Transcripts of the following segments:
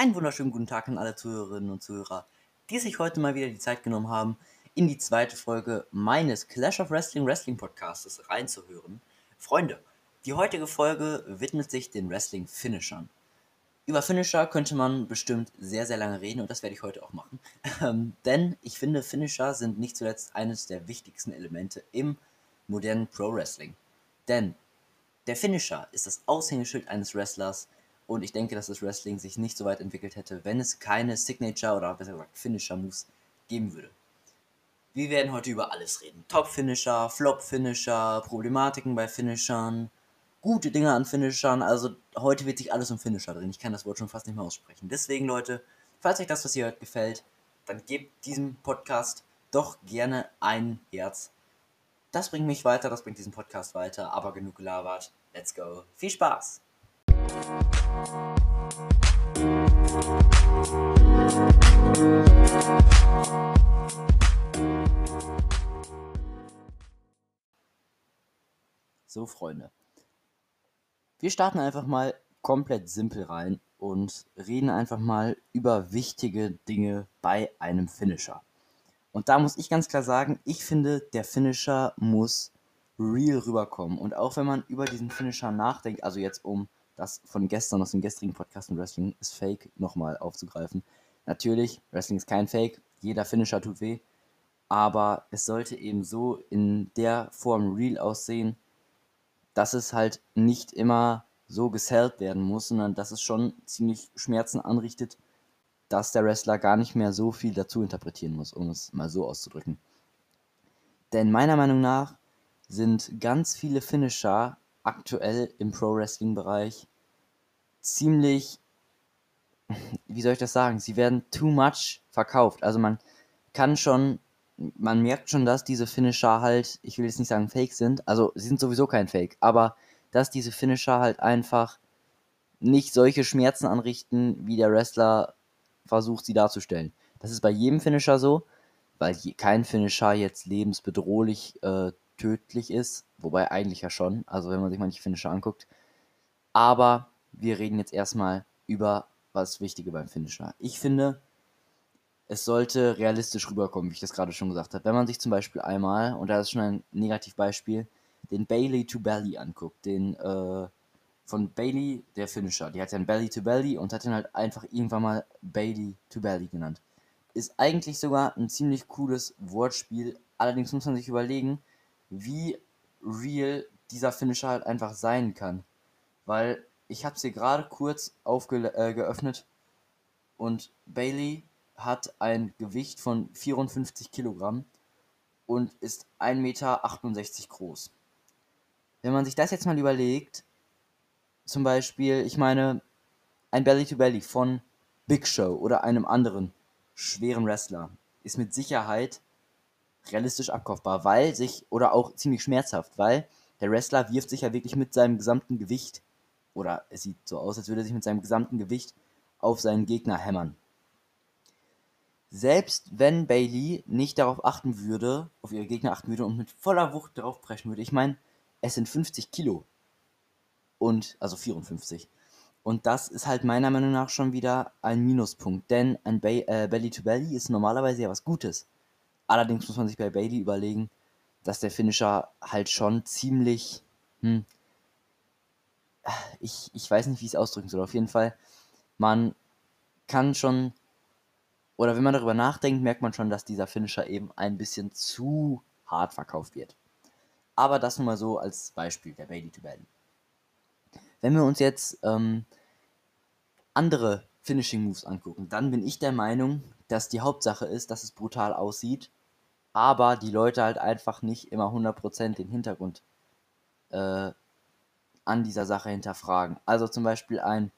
Einen wunderschönen guten Tag an alle Zuhörerinnen und Zuhörer, die sich heute mal wieder die Zeit genommen haben, in die zweite Folge meines Clash of Wrestling Wrestling Podcasts reinzuhören. Freunde, die heutige Folge widmet sich den Wrestling-Finishern. Über Finisher könnte man bestimmt sehr, sehr lange reden und das werde ich heute auch machen. Ähm, denn ich finde, Finisher sind nicht zuletzt eines der wichtigsten Elemente im modernen Pro-Wrestling. Denn der Finisher ist das Aushängeschild eines Wrestlers und ich denke, dass das Wrestling sich nicht so weit entwickelt hätte, wenn es keine Signature oder besser gesagt Finisher-Moves geben würde. Wir werden heute über alles reden. Top-Finisher, Flop-Finisher, Problematiken bei Finishern, gute Dinge an Finishern. Also heute wird sich alles um Finisher drin. Ich kann das Wort schon fast nicht mehr aussprechen. Deswegen, Leute, falls euch das, was ihr hört, gefällt, dann gebt diesem Podcast doch gerne ein Herz. Das bringt mich weiter, das bringt diesen Podcast weiter. Aber genug gelabert. Let's go. Viel Spaß! So, Freunde. Wir starten einfach mal komplett simpel rein und reden einfach mal über wichtige Dinge bei einem Finisher. Und da muss ich ganz klar sagen, ich finde, der Finisher muss real rüberkommen. Und auch wenn man über diesen Finisher nachdenkt, also jetzt um das von gestern aus dem gestrigen Podcast und Wrestling ist Fake nochmal aufzugreifen. Natürlich, Wrestling ist kein Fake, jeder Finisher tut weh, aber es sollte eben so in der Form real aussehen, dass es halt nicht immer so gesellt werden muss, sondern dass es schon ziemlich Schmerzen anrichtet, dass der Wrestler gar nicht mehr so viel dazu interpretieren muss, um es mal so auszudrücken. Denn meiner Meinung nach sind ganz viele Finisher aktuell im Pro-Wrestling-Bereich ziemlich, wie soll ich das sagen, sie werden too much verkauft. Also man kann schon, man merkt schon, dass diese Finisher halt, ich will jetzt nicht sagen fake sind, also sie sind sowieso kein Fake, aber dass diese Finisher halt einfach nicht solche Schmerzen anrichten, wie der Wrestler versucht sie darzustellen. Das ist bei jedem Finisher so, weil kein Finisher jetzt lebensbedrohlich äh, tödlich ist, wobei eigentlich ja schon, also wenn man sich manche Finisher anguckt. Aber wir reden jetzt erstmal über was Wichtige beim Finisher. Ich finde, es sollte realistisch rüberkommen, wie ich das gerade schon gesagt habe. Wenn man sich zum Beispiel einmal, und da ist schon ein Negativbeispiel, den Bailey to Belly anguckt, den äh, von Bailey, der Finisher, die hat ja ein Belly to Belly und hat ihn halt einfach irgendwann mal Bailey to Belly genannt. Ist eigentlich sogar ein ziemlich cooles Wortspiel, allerdings muss man sich überlegen, wie real dieser Finisher halt einfach sein kann. Weil ich habe sie gerade kurz aufgeöffnet äh, und Bailey hat ein Gewicht von 54 Kilogramm und ist 1,68 Meter groß. Wenn man sich das jetzt mal überlegt, zum Beispiel, ich meine, ein Belly-to-Belly -Belly von Big Show oder einem anderen schweren Wrestler ist mit Sicherheit realistisch abkaufbar, weil sich, oder auch ziemlich schmerzhaft, weil der Wrestler wirft sich ja wirklich mit seinem gesamten Gewicht, oder es sieht so aus, als würde er sich mit seinem gesamten Gewicht auf seinen Gegner hämmern. Selbst wenn Bailey nicht darauf achten würde, auf ihre Gegner achten würde und mit voller Wucht draufpreschen würde, ich meine, es sind 50 Kilo. Und, also 54. Und das ist halt meiner Meinung nach schon wieder ein Minuspunkt, denn ein ba äh, Belly-to-Belly ist normalerweise ja was Gutes. Allerdings muss man sich bei Bailey überlegen, dass der Finisher halt schon ziemlich. Hm, ich, ich weiß nicht, wie ich es ausdrücken soll. Auf jeden Fall, man kann schon. Oder wenn man darüber nachdenkt, merkt man schon, dass dieser Finisher eben ein bisschen zu hart verkauft wird. Aber das nun mal so als Beispiel der Bailey to Bailey. Wenn wir uns jetzt ähm, andere Finishing Moves angucken, dann bin ich der Meinung, dass die Hauptsache ist, dass es brutal aussieht aber die Leute halt einfach nicht immer 100% den Hintergrund äh, an dieser Sache hinterfragen. Also zum Beispiel ein,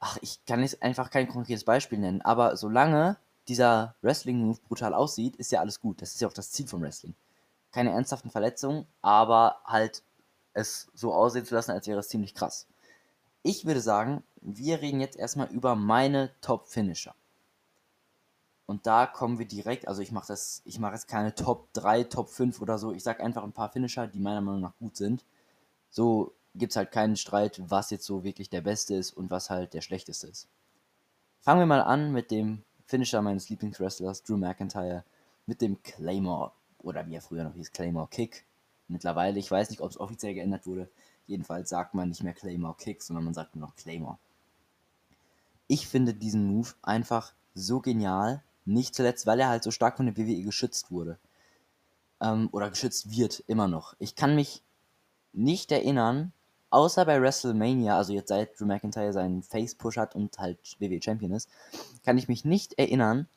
ach, ich kann jetzt einfach kein konkretes Beispiel nennen, aber solange dieser Wrestling-Move brutal aussieht, ist ja alles gut. Das ist ja auch das Ziel vom Wrestling. Keine ernsthaften Verletzungen, aber halt es so aussehen zu lassen, als wäre es ziemlich krass. Ich würde sagen, wir reden jetzt erstmal über meine Top-Finisher. Und da kommen wir direkt, also ich mache das, ich mache jetzt keine Top 3, Top 5 oder so. Ich sage einfach ein paar Finisher, die meiner Meinung nach gut sind. So gibt es halt keinen Streit, was jetzt so wirklich der beste ist und was halt der schlechteste ist. Fangen wir mal an mit dem Finisher meines Lieblingswrestlers, Drew McIntyre, mit dem Claymore, oder wie er früher noch hieß, Claymore Kick. Mittlerweile, ich weiß nicht, ob es offiziell geändert wurde, jedenfalls sagt man nicht mehr Claymore Kick, sondern man sagt nur noch Claymore. Ich finde diesen Move einfach so genial, nicht zuletzt, weil er halt so stark von der WWE geschützt wurde. Ähm, oder geschützt wird, immer noch. Ich kann mich nicht erinnern, außer bei WrestleMania, also jetzt seit Drew McIntyre seinen Face-Push hat und halt WWE Champion ist, kann ich mich nicht erinnern,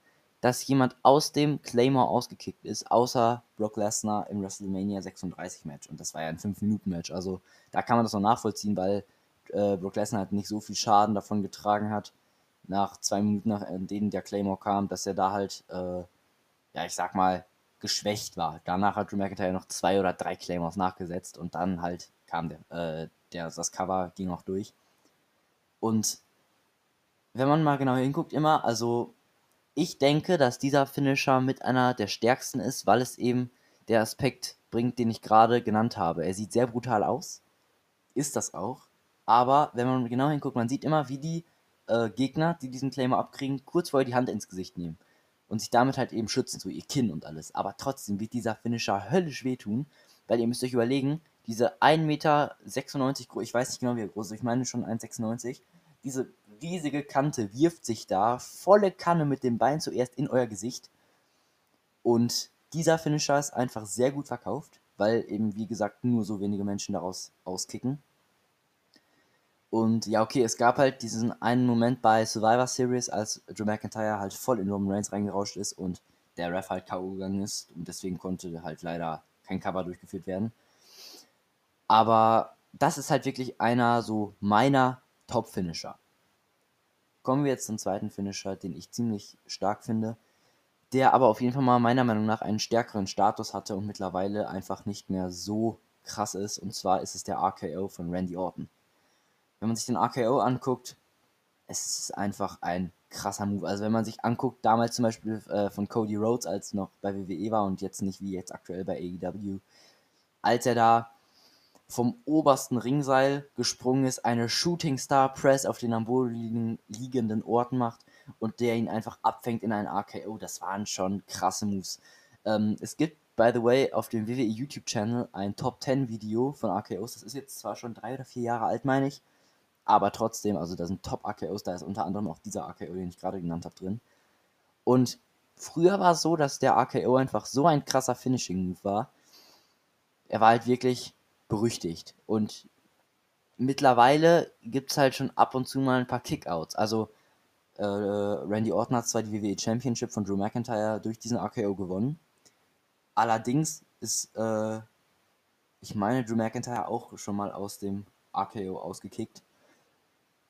dass jemand aus dem Claymore ausgekickt ist, außer Brock Lesnar im WrestleMania 36 Match. Und das war ja ein 5-Minuten-Match. Also da kann man das noch nachvollziehen, weil äh, Brock Lesnar halt nicht so viel Schaden davon getragen hat, nach zwei Minuten, nach denen der Claymore kam, dass er da halt, äh, ja, ich sag mal, geschwächt war. Danach hat Drew McIntyre noch zwei oder drei Claymores nachgesetzt und dann halt kam der, äh, der, das Cover ging auch durch. Und wenn man mal genau hinguckt, immer, also ich denke, dass dieser Finisher mit einer der stärksten ist, weil es eben der Aspekt bringt, den ich gerade genannt habe. Er sieht sehr brutal aus, ist das auch, aber wenn man genau hinguckt, man sieht immer, wie die äh, Gegner, die diesen Claimer abkriegen, kurz vorher die Hand ins Gesicht nehmen und sich damit halt eben schützen, so ihr Kinn und alles. Aber trotzdem wird dieser Finisher höllisch wehtun, weil ihr müsst euch überlegen, diese 1,96 Meter, ich weiß nicht genau wie groß, ich meine schon 1,96, diese riesige Kante wirft sich da volle Kanne mit dem Bein zuerst in euer Gesicht. Und dieser Finisher ist einfach sehr gut verkauft, weil eben, wie gesagt, nur so wenige Menschen daraus auskicken. Und ja, okay, es gab halt diesen einen Moment bei Survivor Series, als Drew McIntyre halt voll in Roman Reigns reingerauscht ist und der Ref halt K.O. gegangen ist. Und deswegen konnte halt leider kein Cover durchgeführt werden. Aber das ist halt wirklich einer so meiner Top-Finisher. Kommen wir jetzt zum zweiten Finisher, den ich ziemlich stark finde, der aber auf jeden Fall mal meiner Meinung nach einen stärkeren Status hatte und mittlerweile einfach nicht mehr so krass ist. Und zwar ist es der RKO von Randy Orton wenn man sich den RKO anguckt, es ist einfach ein krasser Move. Also wenn man sich anguckt, damals zum Beispiel äh, von Cody Rhodes, als noch bei WWE war und jetzt nicht wie jetzt aktuell bei AEW, als er da vom obersten Ringseil gesprungen ist, eine Shooting Star Press auf den am Boden liegenden Orten macht und der ihn einfach abfängt in einen RKO, das waren schon krasse Moves. Ähm, es gibt, by the way, auf dem WWE YouTube Channel ein Top 10 Video von RKOs, das ist jetzt zwar schon drei oder vier Jahre alt, meine ich, aber trotzdem, also da sind Top-AKOs, da ist unter anderem auch dieser AKO, den ich gerade genannt habe, drin. Und früher war es so, dass der AKO einfach so ein krasser Finishing-Move war. Er war halt wirklich berüchtigt. Und mittlerweile gibt es halt schon ab und zu mal ein paar Kickouts. Also äh, Randy Orton hat zwar die WWE Championship von Drew McIntyre durch diesen AKO gewonnen. Allerdings ist, äh, ich meine, Drew McIntyre auch schon mal aus dem AKO ausgekickt.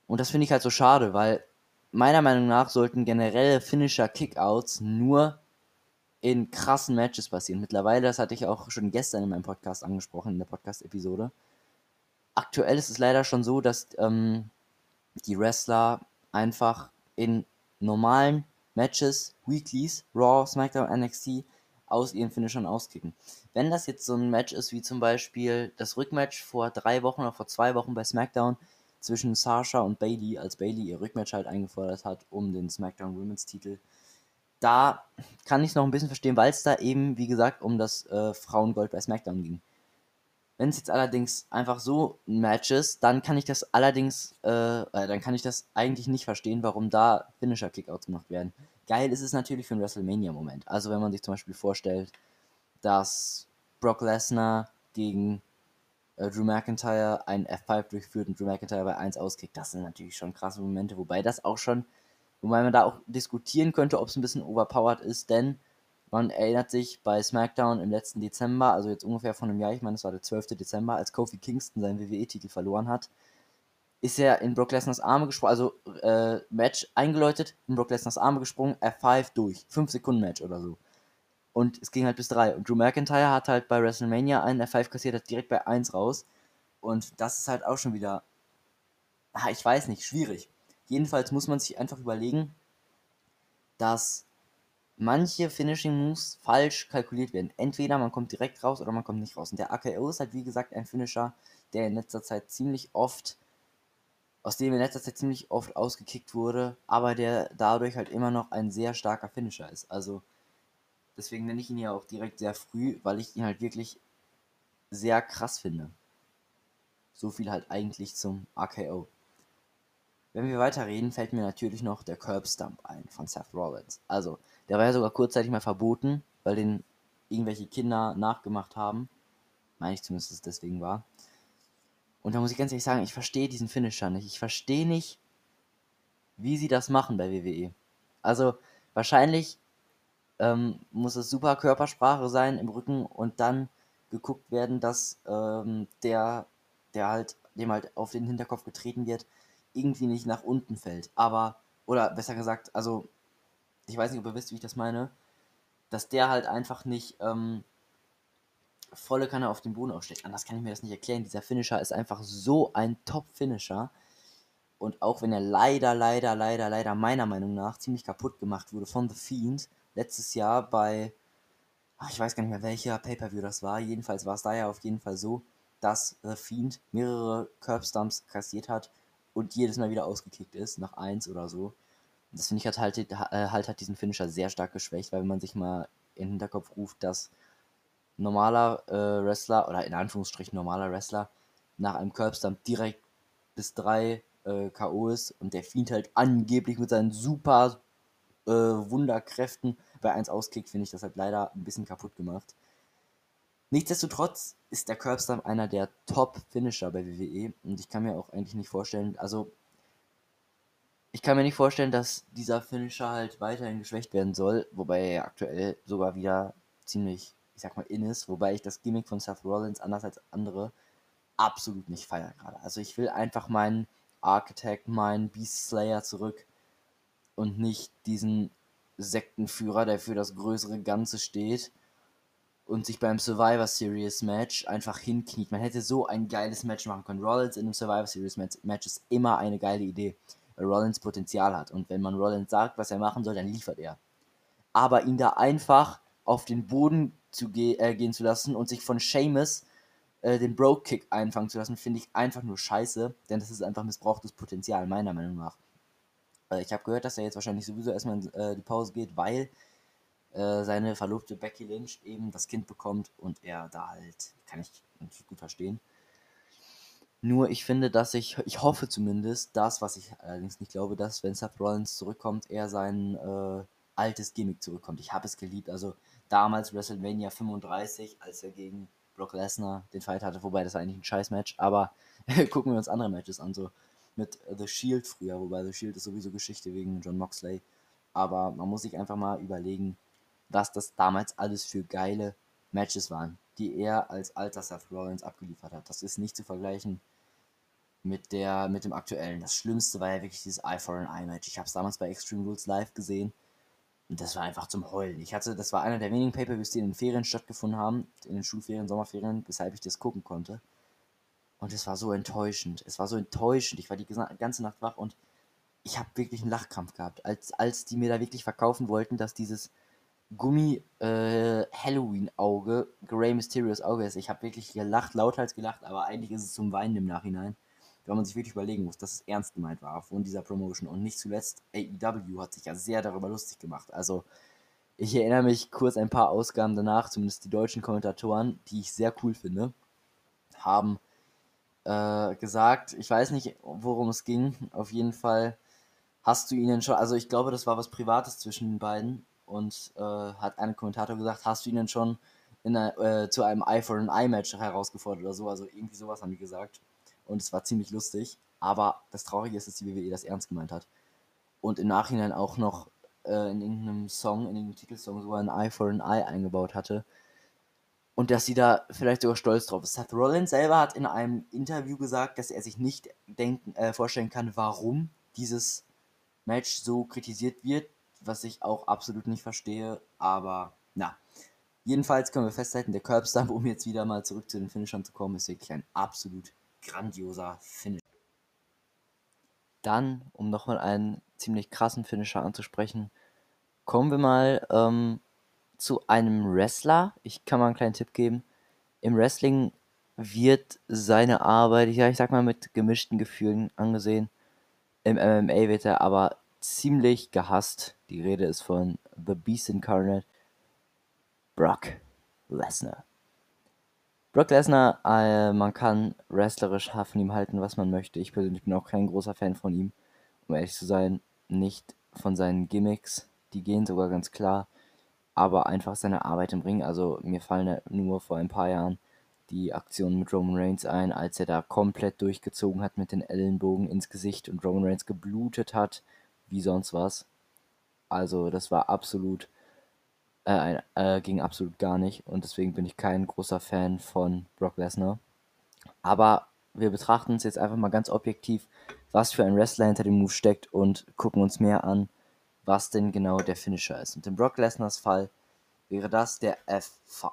Und das finde ich halt so schade, weil meiner Meinung nach sollten generelle Finisher Kickouts nur in krassen Matches passieren. Mittlerweile, das hatte ich auch schon gestern in meinem Podcast angesprochen, in der Podcast-Episode. Aktuell ist es leider schon so, dass ähm, die Wrestler einfach in normalen Matches, Weeklies, Raw, SmackDown, NXT aus ihren Finishern auskicken. Wenn das jetzt so ein Match ist wie zum Beispiel das Rückmatch vor drei Wochen oder vor zwei Wochen bei SmackDown, zwischen Sasha und Bailey, als Bailey ihr Rückmatch halt eingefordert hat um den SmackDown Women's Titel. Da kann ich es noch ein bisschen verstehen, weil es da eben, wie gesagt, um das äh, Frauengold bei SmackDown ging. Wenn es jetzt allerdings einfach so ein Match ist, dann kann ich das allerdings, äh, äh, dann kann ich das eigentlich nicht verstehen, warum da Finisher-Kickouts gemacht werden. Geil ist es natürlich für einen WrestleMania-Moment. Also wenn man sich zum Beispiel vorstellt, dass Brock Lesnar gegen äh, Drew McIntyre einen F5 durchführt und Drew McIntyre bei 1 auskickt. Das sind natürlich schon krasse Momente, wobei das auch schon, wobei man da auch diskutieren könnte, ob es ein bisschen overpowered ist, denn man erinnert sich bei SmackDown im letzten Dezember, also jetzt ungefähr von einem Jahr, ich meine, es war der 12. Dezember, als Kofi Kingston seinen WWE-Titel verloren hat, ist er in Brock Lesnars Arme gesprungen, also äh, Match eingeläutet, in Brock Lesnars Arme gesprungen, F5 durch, 5 Sekunden Match oder so. Und es ging halt bis 3. Und Drew McIntyre hat halt bei WrestleMania einen F5 kassiert, hat direkt bei 1 raus. Und das ist halt auch schon wieder, ah, ich weiß nicht, schwierig. Jedenfalls muss man sich einfach überlegen, dass manche Finishing Moves falsch kalkuliert werden. Entweder man kommt direkt raus oder man kommt nicht raus. Und der AKO ist halt wie gesagt ein Finisher, der in letzter Zeit ziemlich oft aus dem in letzter Zeit ziemlich oft ausgekickt wurde, aber der dadurch halt immer noch ein sehr starker Finisher ist. Also deswegen nenne ich ihn ja auch direkt sehr früh, weil ich ihn halt wirklich sehr krass finde. So viel halt eigentlich zum RKO. Wenn wir weiterreden, fällt mir natürlich noch der Curb Stump ein von Seth Rollins. Also, der war ja sogar kurzzeitig mal verboten, weil den irgendwelche Kinder nachgemacht haben. Meine ich zumindest, dass es deswegen war. Und da muss ich ganz ehrlich sagen, ich verstehe diesen Finisher nicht. Ich verstehe nicht, wie sie das machen bei WWE. Also wahrscheinlich ähm, muss es super Körpersprache sein im Rücken und dann geguckt werden, dass ähm, der, der halt, dem halt auf den Hinterkopf getreten wird, irgendwie nicht nach unten fällt. Aber, oder besser gesagt, also, ich weiß nicht, ob ihr wisst, wie ich das meine, dass der halt einfach nicht ähm, volle Kanne auf dem Boden aufsteht. Anders kann ich mir das nicht erklären. Dieser Finisher ist einfach so ein Top-Finisher. Und auch wenn er leider, leider, leider, leider meiner Meinung nach ziemlich kaputt gemacht wurde von The Fiend, letztes Jahr bei, ach, ich weiß gar nicht mehr welcher Pay-Per-View das war, jedenfalls war es da ja auf jeden Fall so, dass The Fiend mehrere Curb-Stumps kassiert hat und jedes Mal wieder ausgekickt ist, nach 1 oder so. Das finde ich hat halt, äh, halt hat diesen Finisher sehr stark geschwächt, weil wenn man sich mal in den Hinterkopf ruft, dass normaler äh, Wrestler oder in Anführungsstrichen normaler Wrestler nach einem Curbstump direkt bis drei äh, K.O. ist und der Fiend halt angeblich mit seinen super äh, Wunderkräften bei 1 auskickt, finde ich das halt leider ein bisschen kaputt gemacht. Nichtsdestotrotz ist der Curbstump einer der Top-Finisher bei WWE und ich kann mir auch eigentlich nicht vorstellen, also ich kann mir nicht vorstellen, dass dieser Finisher halt weiterhin geschwächt werden soll, wobei er aktuell sogar wieder ziemlich ich sag mal, in ist, wobei ich das Gimmick von Seth Rollins anders als andere absolut nicht feiere gerade. Also ich will einfach meinen Architect, meinen Beast Slayer zurück und nicht diesen Sektenführer, der für das größere Ganze steht und sich beim Survivor Series Match einfach hinkniet. Man hätte so ein geiles Match machen können. Rollins in einem Survivor Series Match ist immer eine geile Idee, weil Rollins Potenzial hat. Und wenn man Rollins sagt, was er machen soll, dann liefert er. Aber ihn da einfach auf den Boden zu ge äh, gehen zu lassen und sich von Seamus äh, den Broke-Kick einfangen zu lassen, finde ich einfach nur scheiße, denn das ist einfach missbrauchtes Potenzial, meiner Meinung nach. Äh, ich habe gehört, dass er jetzt wahrscheinlich sowieso erstmal in äh, die Pause geht, weil äh, seine Verlobte Becky Lynch eben das Kind bekommt und er da halt, kann ich natürlich gut verstehen. Nur ich finde, dass ich, ich hoffe zumindest, das, was ich allerdings nicht glaube, dass, wenn Seth Rollins zurückkommt, er sein äh, altes Gimmick zurückkommt. Ich habe es geliebt. Also damals WrestleMania 35, als er gegen Brock Lesnar den Fight hatte, wobei das war eigentlich ein Scheiß-Match, aber gucken wir uns andere Matches an, so mit The Shield früher, wobei The Shield ist sowieso Geschichte wegen John Moxley. Aber man muss sich einfach mal überlegen, was das damals alles für geile Matches waren, die er als alter Seth Rollins abgeliefert hat. Das ist nicht zu vergleichen mit der mit dem aktuellen. Das Schlimmste war ja wirklich dieses Eye for an Eye Match. Ich habe es damals bei Extreme Rules live gesehen und das war einfach zum Heulen. Ich hatte, das war einer der wenigen Pay-Per-Views, die in den Ferien stattgefunden haben, in den Schulferien, Sommerferien, weshalb ich das gucken konnte. Und es war so enttäuschend. Es war so enttäuschend. Ich war die ganze Nacht wach und ich habe wirklich einen Lachkrampf gehabt, als, als die mir da wirklich verkaufen wollten, dass dieses Gummi äh, Grey Mysterious Auge ist. Ich habe wirklich gelacht, lauthals gelacht, aber eigentlich ist es zum Weinen im Nachhinein wenn man sich wirklich überlegen muss, dass es ernst gemeint war von dieser Promotion. Und nicht zuletzt, AEW hat sich ja sehr darüber lustig gemacht. Also, ich erinnere mich kurz ein paar Ausgaben danach, zumindest die deutschen Kommentatoren, die ich sehr cool finde, haben äh, gesagt, ich weiß nicht, worum es ging, auf jeden Fall hast du ihnen schon, also ich glaube, das war was Privates zwischen den beiden und äh, hat ein Kommentator gesagt, hast du ihnen schon in einer, äh, zu einem Eye for an Eye Match herausgefordert oder so, also irgendwie sowas haben die gesagt und es war ziemlich lustig. Aber das Traurige ist, dass die WWE das ernst gemeint hat. Und im Nachhinein auch noch äh, in irgendeinem Song, in irgendeinem Titelsong sogar ein Eye for an Eye eingebaut hatte. Und dass sie da vielleicht sogar stolz drauf ist. Seth Rollins selber hat in einem Interview gesagt, dass er sich nicht denken, äh, vorstellen kann, warum dieses Match so kritisiert wird, was ich auch absolut nicht verstehe. Aber na, jedenfalls können wir festhalten, der Curbstump, um jetzt wieder mal zurück zu den Finishern zu kommen, ist wirklich ein absolut grandioser Finish. Dann, um nochmal einen ziemlich krassen Finisher anzusprechen, kommen wir mal ähm, zu einem Wrestler. Ich kann mal einen kleinen Tipp geben. Im Wrestling wird seine Arbeit, ja, ich sag mal, mit gemischten Gefühlen angesehen. Im MMA wird er aber ziemlich gehasst. Die Rede ist von The Beast Incarnate, Brock Lesnar. Brock Lesnar, äh, man kann wrestlerisch von ihm halten, was man möchte. Ich persönlich bin auch kein großer Fan von ihm, um ehrlich zu sein. Nicht von seinen Gimmicks, die gehen sogar ganz klar, aber einfach seine Arbeit im Ring. Also mir fallen nur vor ein paar Jahren die Aktion mit Roman Reigns ein, als er da komplett durchgezogen hat mit den Ellenbogen ins Gesicht und Roman Reigns geblutet hat, wie sonst was. Also das war absolut, äh, äh, ging absolut gar nicht und deswegen bin ich kein großer Fan von Brock Lesnar. Aber wir betrachten uns jetzt einfach mal ganz objektiv, was für ein Wrestler hinter dem Move steckt und gucken uns mehr an, was denn genau der Finisher ist. Und in Brock Lesnars Fall wäre das der F5.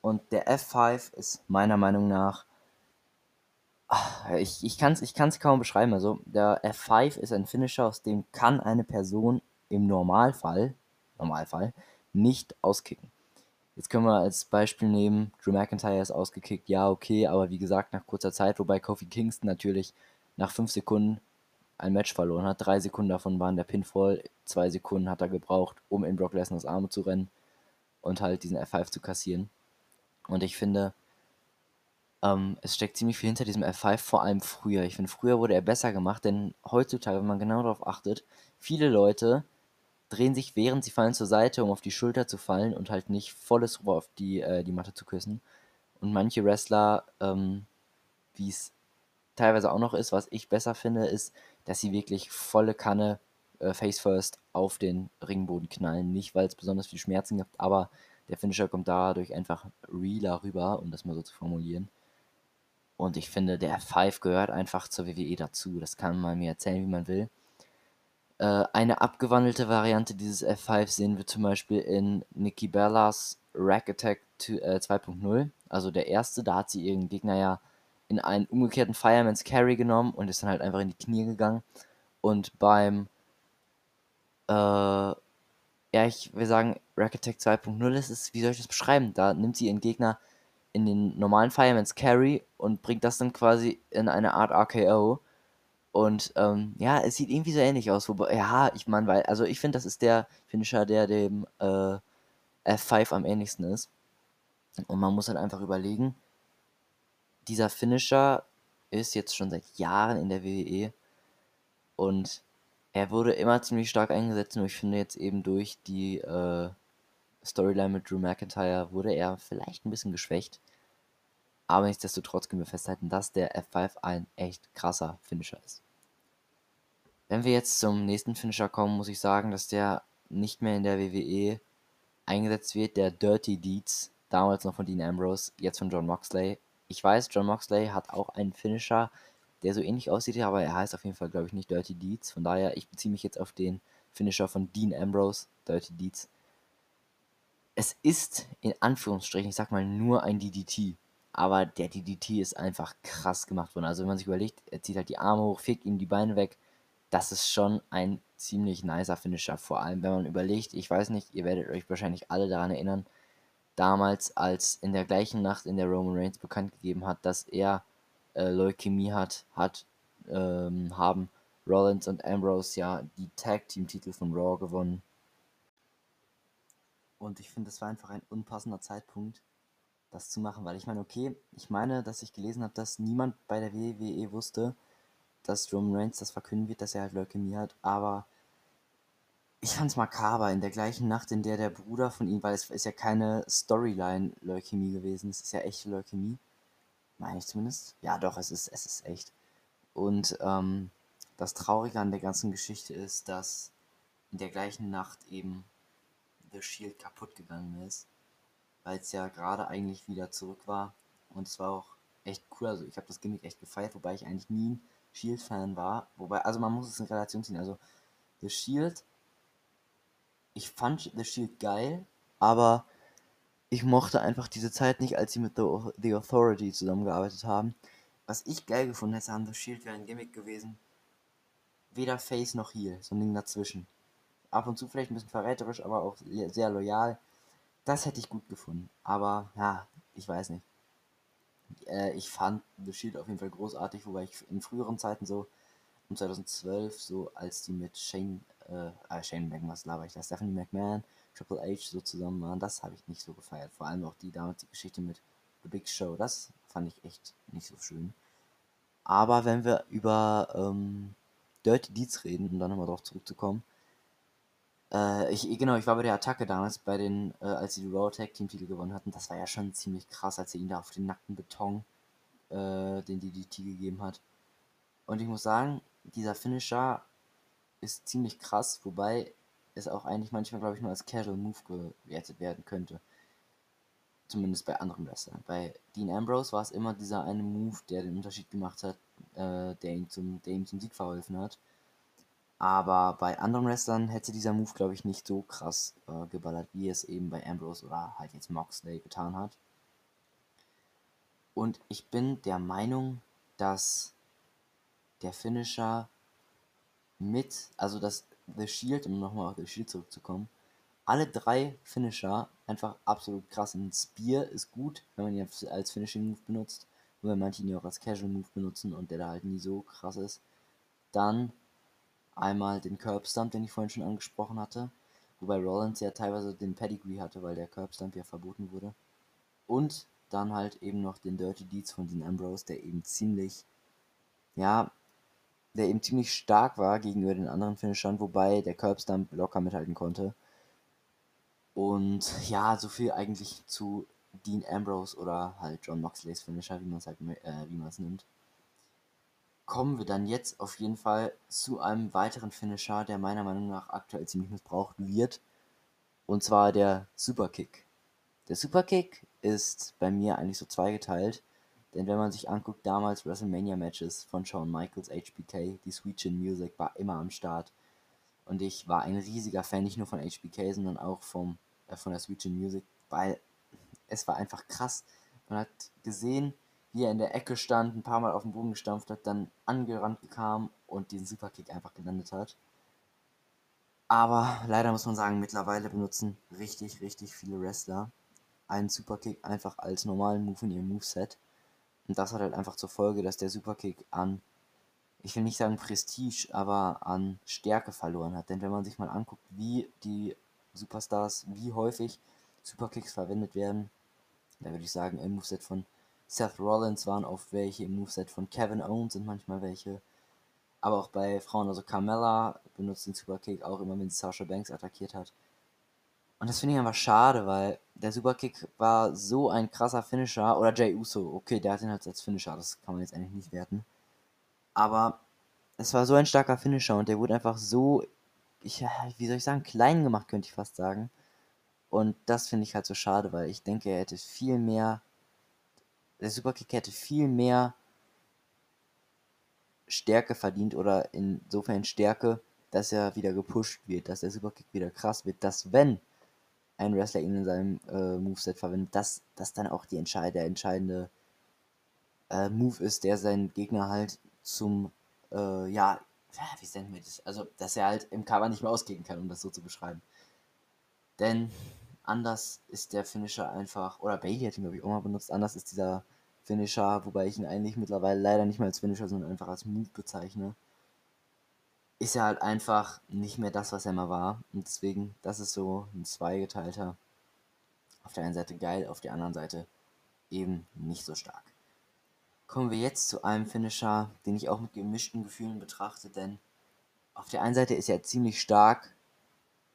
Und der F5 ist meiner Meinung nach, ich, ich kann es ich kann's kaum beschreiben. Also der F5 ist ein Finisher, aus dem kann eine Person im Normalfall, Normalfall nicht auskicken. Jetzt können wir als Beispiel nehmen, Drew McIntyre ist ausgekickt, ja, okay, aber wie gesagt, nach kurzer Zeit, wobei Kofi Kingston natürlich nach 5 Sekunden ein Match verloren hat. Drei Sekunden davon waren der Pinfall, zwei Sekunden hat er gebraucht, um in Brock Lesnars Arme zu rennen und halt diesen F5 zu kassieren. Und ich finde, ähm, es steckt ziemlich viel hinter diesem F5, vor allem früher. Ich finde, früher wurde er besser gemacht, denn heutzutage, wenn man genau darauf achtet, viele Leute drehen sich, während sie fallen, zur Seite, um auf die Schulter zu fallen und halt nicht volles Rohr auf die, äh, die Matte zu küssen. Und manche Wrestler, ähm, wie es teilweise auch noch ist, was ich besser finde, ist, dass sie wirklich volle Kanne äh, Face First auf den Ringboden knallen. Nicht, weil es besonders viel Schmerzen gibt, aber der Finisher kommt dadurch einfach realer rüber, um das mal so zu formulieren. Und ich finde, der F5 gehört einfach zur WWE dazu. Das kann man mir erzählen, wie man will. Äh, eine abgewandelte Variante dieses F5 sehen wir zum Beispiel in Nikki Bellas Rack Attack 2.0. Äh, also der erste, da hat sie ihren Gegner ja in einen umgekehrten Fireman's Carry genommen und ist dann halt einfach in die Knie gegangen. Und beim, äh, ja, ich will sagen, Rack Attack 2.0 ist es, wie soll ich das beschreiben? Da nimmt sie ihren Gegner in den normalen Fireman's Carry und bringt das dann quasi in eine Art RKO. Und ähm, ja, es sieht irgendwie so ähnlich aus. Wobei, ja, ich meine, weil, also ich finde, das ist der Finisher, der dem äh, F5 am ähnlichsten ist. Und man muss halt einfach überlegen, dieser Finisher ist jetzt schon seit Jahren in der WWE und er wurde immer ziemlich stark eingesetzt, nur ich finde jetzt eben durch die äh, Storyline mit Drew McIntyre wurde er vielleicht ein bisschen geschwächt. Aber nichtsdestotrotz können wir festhalten, dass der F5 ein echt krasser Finisher ist. Wenn wir jetzt zum nächsten Finisher kommen, muss ich sagen, dass der nicht mehr in der WWE eingesetzt wird. Der Dirty Deeds, damals noch von Dean Ambrose, jetzt von John Moxley. Ich weiß, John Moxley hat auch einen Finisher, der so ähnlich aussieht, aber er heißt auf jeden Fall, glaube ich, nicht Dirty Deeds. Von daher, ich beziehe mich jetzt auf den Finisher von Dean Ambrose, Dirty Deeds. Es ist in Anführungsstrichen, ich sag mal, nur ein DDT. Aber der DDT ist einfach krass gemacht worden. Also wenn man sich überlegt, er zieht halt die Arme hoch, fegt ihm die Beine weg. Das ist schon ein ziemlich nicer Finisher. Vor allem, wenn man überlegt, ich weiß nicht, ihr werdet euch wahrscheinlich alle daran erinnern, damals, als in der gleichen Nacht, in der Roman Reigns bekannt gegeben hat, dass er äh, Leukämie hat, hat ähm, haben Rollins und Ambrose ja die Tag Team Titel von Raw gewonnen. Und ich finde, das war einfach ein unpassender Zeitpunkt, das zu machen, weil ich meine, okay, ich meine, dass ich gelesen habe, dass niemand bei der WWE wusste, dass Roman Reigns das verkünden wird, dass er halt Leukämie hat, aber ich fand's makaber, in der gleichen Nacht, in der der Bruder von ihm, weil es ist ja keine Storyline-Leukämie gewesen, es ist ja echte Leukämie. Meine ich zumindest. Ja, doch, es ist, es ist echt. Und ähm, das Traurige an der ganzen Geschichte ist, dass in der gleichen Nacht eben The Shield kaputt gegangen ist, weil es ja gerade eigentlich wieder zurück war. Und es war auch echt cool. Also ich habe das Gimmick echt gefeiert, wobei ich eigentlich nie ein Shield-Fan war. Wobei, also man muss es in Relation ziehen. Also The Shield ich fand The Shield geil, aber ich mochte einfach diese Zeit nicht, als sie mit The, Authority zusammengearbeitet haben. Was ich geil gefunden hätte an The Shield wäre ein Gimmick gewesen. Weder Face noch Heal, so ein Ding dazwischen. Ab und zu vielleicht ein bisschen verräterisch, aber auch sehr loyal. Das hätte ich gut gefunden. Aber ja, ich weiß nicht. Äh, ich fand The Shield auf jeden Fall großartig, wobei ich in früheren Zeiten so und 2012, so als die mit Shane, äh, Shane McMahon, was laber ich da, Stephanie McMahon, Triple H so zusammen waren, das habe ich nicht so gefeiert. Vor allem auch die damals die Geschichte mit The Big Show, das fand ich echt nicht so schön. Aber wenn wir über ähm, Dirty Deeds reden, um dann nochmal drauf zurückzukommen, äh, ich, genau, ich war bei der Attacke damals, bei den, äh, als sie die Raw Tag Team Titel gewonnen hatten. Das war ja schon ziemlich krass, als sie ihn da auf den nackten Beton, äh, den DDT gegeben hat. Und ich muss sagen, dieser Finisher ist ziemlich krass, wobei es auch eigentlich manchmal, glaube ich, nur als Casual Move gewertet werden könnte. Zumindest bei anderen Wrestlern. Bei Dean Ambrose war es immer dieser eine Move, der den Unterschied gemacht hat, äh, der, ihm zum, der ihm zum Sieg verholfen hat. Aber bei anderen Wrestlern hätte dieser Move, glaube ich, nicht so krass äh, geballert, wie es eben bei Ambrose oder halt jetzt Moxley getan hat. Und ich bin der Meinung, dass der Finisher mit, also dass The Shield, um nochmal auf The Shield zurückzukommen, alle drei Finisher einfach absolut krass. Ein Spear ist gut, wenn man ihn als Finishing Move benutzt, nur wenn manche ihn auch als Casual Move benutzen und der da halt nie so krass ist. Dann einmal den Curb Stump, den ich vorhin schon angesprochen hatte, wobei Rollins ja teilweise den Pedigree hatte, weil der Curb Stump ja verboten wurde. Und dann halt eben noch den Dirty Deeds von Dean Ambrose, der eben ziemlich, ja, der eben ziemlich stark war gegenüber den anderen Finishern, wobei der Curbstump locker mithalten konnte. Und ja, so viel eigentlich zu Dean Ambrose oder halt John Moxleys Finisher, wie man es halt, äh, wie man es nimmt. Kommen wir dann jetzt auf jeden Fall zu einem weiteren Finisher, der meiner Meinung nach aktuell ziemlich missbraucht wird. Und zwar der Superkick. Der Superkick ist bei mir eigentlich so zweigeteilt. Denn wenn man sich anguckt, damals WrestleMania-Matches von Shawn Michaels, HBK, die Sweet Chin Music war immer am Start. Und ich war ein riesiger Fan, nicht nur von HBK, sondern auch vom, äh, von der Sweet Chin Music, weil es war einfach krass. Man hat gesehen, wie er in der Ecke stand, ein paar Mal auf den Boden gestampft hat, dann angerannt kam und diesen Superkick einfach gelandet hat. Aber leider muss man sagen, mittlerweile benutzen richtig, richtig viele Wrestler einen Superkick einfach als normalen Move in ihrem Moveset. Und das hat halt einfach zur Folge, dass der Superkick an, ich will nicht sagen Prestige, aber an Stärke verloren hat. Denn wenn man sich mal anguckt, wie die Superstars, wie häufig Superkicks verwendet werden, da würde ich sagen, im Moveset von Seth Rollins waren oft welche, im Moveset von Kevin Owens sind manchmal welche. Aber auch bei Frauen, also Carmella benutzt den Superkick auch immer, wenn sie Sasha Banks attackiert hat. Und das finde ich einfach schade, weil der Superkick war so ein krasser Finisher. Oder Jay Uso, okay, der hat ihn halt als Finisher, das kann man jetzt eigentlich nicht werten. Aber es war so ein starker Finisher und der wurde einfach so, ich, wie soll ich sagen, klein gemacht, könnte ich fast sagen. Und das finde ich halt so schade, weil ich denke, er hätte viel mehr, der Superkick hätte viel mehr Stärke verdient oder insofern Stärke, dass er wieder gepusht wird, dass der Superkick wieder krass wird, dass wenn ein Wrestler ihn in seinem äh, Moveset verwendet, dass das dann auch die entscheid der entscheidende äh, Move ist, der seinen Gegner halt zum, äh, ja, wie nennen wir das? Also, dass er halt im Cover nicht mehr ausgehen kann, um das so zu beschreiben. Denn anders ist der Finisher einfach, oder Bailey hat ihn, glaube ich, auch mal benutzt, anders ist dieser Finisher, wobei ich ihn eigentlich mittlerweile leider nicht mehr als Finisher, sondern einfach als Move bezeichne ist er halt einfach nicht mehr das, was er mal war. Und deswegen, das ist so ein zweigeteilter. Auf der einen Seite geil, auf der anderen Seite eben nicht so stark. Kommen wir jetzt zu einem Finisher, den ich auch mit gemischten Gefühlen betrachte, denn auf der einen Seite ist er ziemlich stark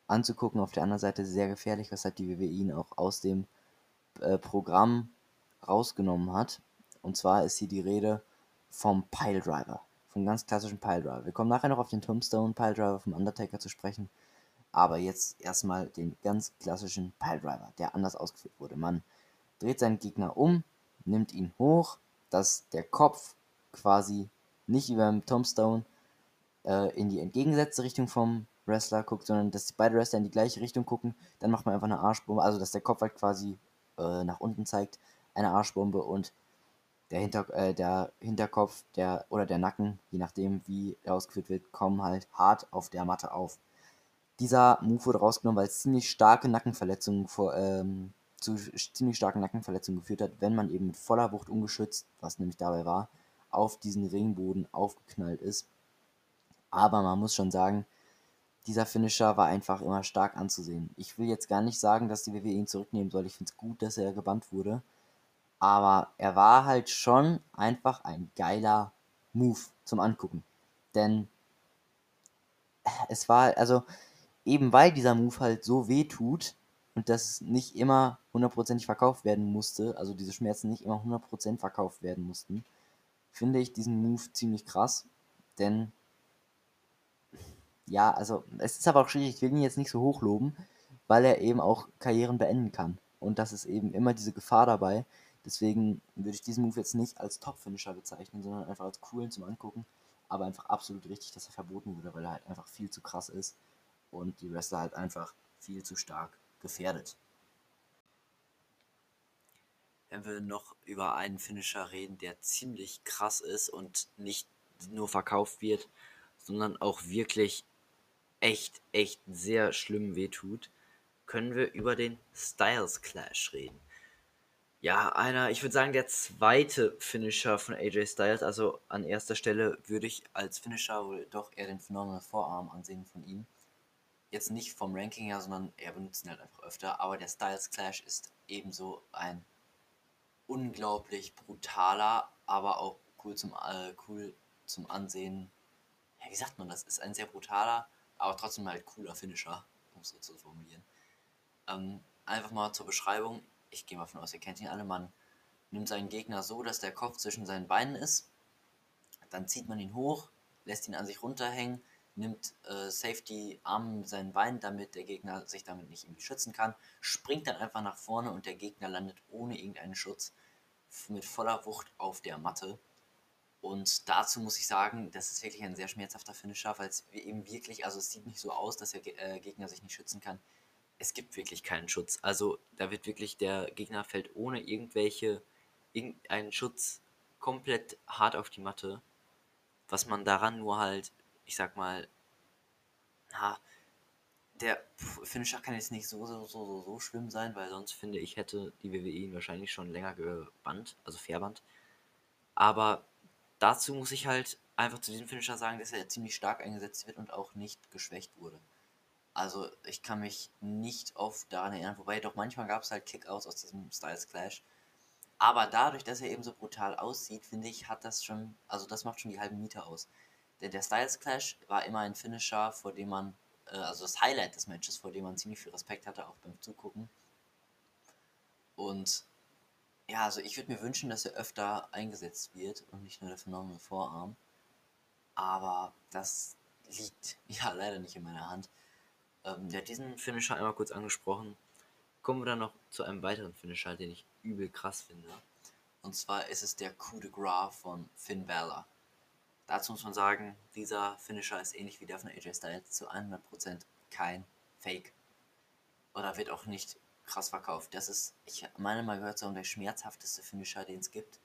anzugucken, auf der anderen Seite sehr gefährlich, weshalb die WWE ihn auch aus dem äh, Programm rausgenommen hat. Und zwar ist hier die Rede vom Piledriver vom ganz klassischen Piledriver. Wir kommen nachher noch auf den Tombstone Piledriver vom Undertaker zu sprechen. Aber jetzt erstmal den ganz klassischen Piledriver, der anders ausgeführt wurde. Man dreht seinen Gegner um, nimmt ihn hoch, dass der Kopf quasi nicht wie beim Tombstone äh, in die entgegengesetzte Richtung vom Wrestler guckt, sondern dass beide Wrestler in die gleiche Richtung gucken. Dann macht man einfach eine Arschbombe, also dass der Kopf halt quasi äh, nach unten zeigt, eine Arschbombe und der, Hinter, äh, der Hinterkopf der, oder der Nacken, je nachdem wie er ausgeführt wird, kommen halt hart auf der Matte auf. Dieser Move wurde rausgenommen, weil es ziemlich starke Nackenverletzungen vor, ähm, zu ziemlich starken Nackenverletzungen geführt hat, wenn man eben mit voller Wucht ungeschützt, was nämlich dabei war, auf diesen Ringboden aufgeknallt ist. Aber man muss schon sagen, dieser Finisher war einfach immer stark anzusehen. Ich will jetzt gar nicht sagen, dass die WWE ihn zurücknehmen soll. Ich finde es gut, dass er gebannt wurde. Aber er war halt schon einfach ein geiler Move zum Angucken. Denn es war, also eben weil dieser Move halt so weh tut und das nicht immer hundertprozentig verkauft werden musste, also diese Schmerzen nicht immer 100% verkauft werden mussten, finde ich diesen Move ziemlich krass. Denn ja, also es ist aber auch schwierig, ich will ihn jetzt nicht so hochloben, weil er eben auch Karrieren beenden kann. Und das ist eben immer diese Gefahr dabei. Deswegen würde ich diesen Move jetzt nicht als Top-Finisher bezeichnen, sondern einfach als coolen zum Angucken. Aber einfach absolut richtig, dass er verboten wurde, weil er halt einfach viel zu krass ist und die Wrestler halt einfach viel zu stark gefährdet. Wenn wir noch über einen Finisher reden, der ziemlich krass ist und nicht nur verkauft wird, sondern auch wirklich echt, echt sehr schlimm wehtut, können wir über den Styles Clash reden. Ja, einer, ich würde sagen, der zweite Finisher von AJ Styles. Also an erster Stelle würde ich als Finisher wohl doch eher den Phenomenal Vorarm ansehen von ihm. Jetzt nicht vom Ranking her, sondern er benutzt ihn halt einfach öfter. Aber der Styles Clash ist ebenso ein unglaublich brutaler, aber auch cool zum, äh, cool zum Ansehen. Ja, wie sagt man das? Ist ein sehr brutaler, aber trotzdem halt cooler Finisher, um es so zu formulieren. Ähm, einfach mal zur Beschreibung. Ich gehe mal von aus, ihr kennt ihn alle. Man nimmt seinen Gegner so, dass der Kopf zwischen seinen Beinen ist. Dann zieht man ihn hoch, lässt ihn an sich runterhängen, nimmt äh, Safety Arm seinen Beinen, damit der Gegner sich damit nicht irgendwie schützen kann, springt dann einfach nach vorne und der Gegner landet ohne irgendeinen Schutz mit voller Wucht auf der Matte. Und dazu muss ich sagen, das ist wirklich ein sehr schmerzhafter Finisher, weil es eben wirklich, also es sieht nicht so aus, dass der äh, Gegner sich nicht schützen kann. Es gibt wirklich keinen Schutz. Also da wird wirklich, der Gegner fällt ohne irgendwelche, irgendeinen Schutz komplett hart auf die Matte. Was man daran nur halt, ich sag mal, na, der Finisher kann jetzt nicht so, so, so, so, so schlimm sein, weil sonst finde ich, hätte die WWE ihn wahrscheinlich schon länger gebannt, also verbannt. Aber dazu muss ich halt einfach zu diesem Finisher sagen, dass er ziemlich stark eingesetzt wird und auch nicht geschwächt wurde. Also ich kann mich nicht oft daran erinnern, wobei doch manchmal gab es halt Kickouts aus diesem Styles Clash. Aber dadurch, dass er eben so brutal aussieht, finde ich, hat das schon, also das macht schon die halbe Miete aus. Denn der Styles Clash war immer ein Finisher, vor dem man, äh, also das Highlight des Matches, vor dem man ziemlich viel Respekt hatte, auch beim Zugucken. Und ja, also ich würde mir wünschen, dass er öfter eingesetzt wird und nicht nur der phänomene Vorarm. Aber das liegt ja leider nicht in meiner Hand. Ähm, ja, diesen Finisher einmal kurz angesprochen. Kommen wir dann noch zu einem weiteren Finisher, den ich übel krass finde. Und zwar ist es der Coup de Gras von Finn Balor. Dazu muss man sagen, dieser Finisher ist ähnlich wie der von AJ Styles zu 100% kein Fake. Oder wird auch nicht krass verkauft. Das ist, ich meine mal gehört zu der schmerzhafteste Finisher, den es gibt,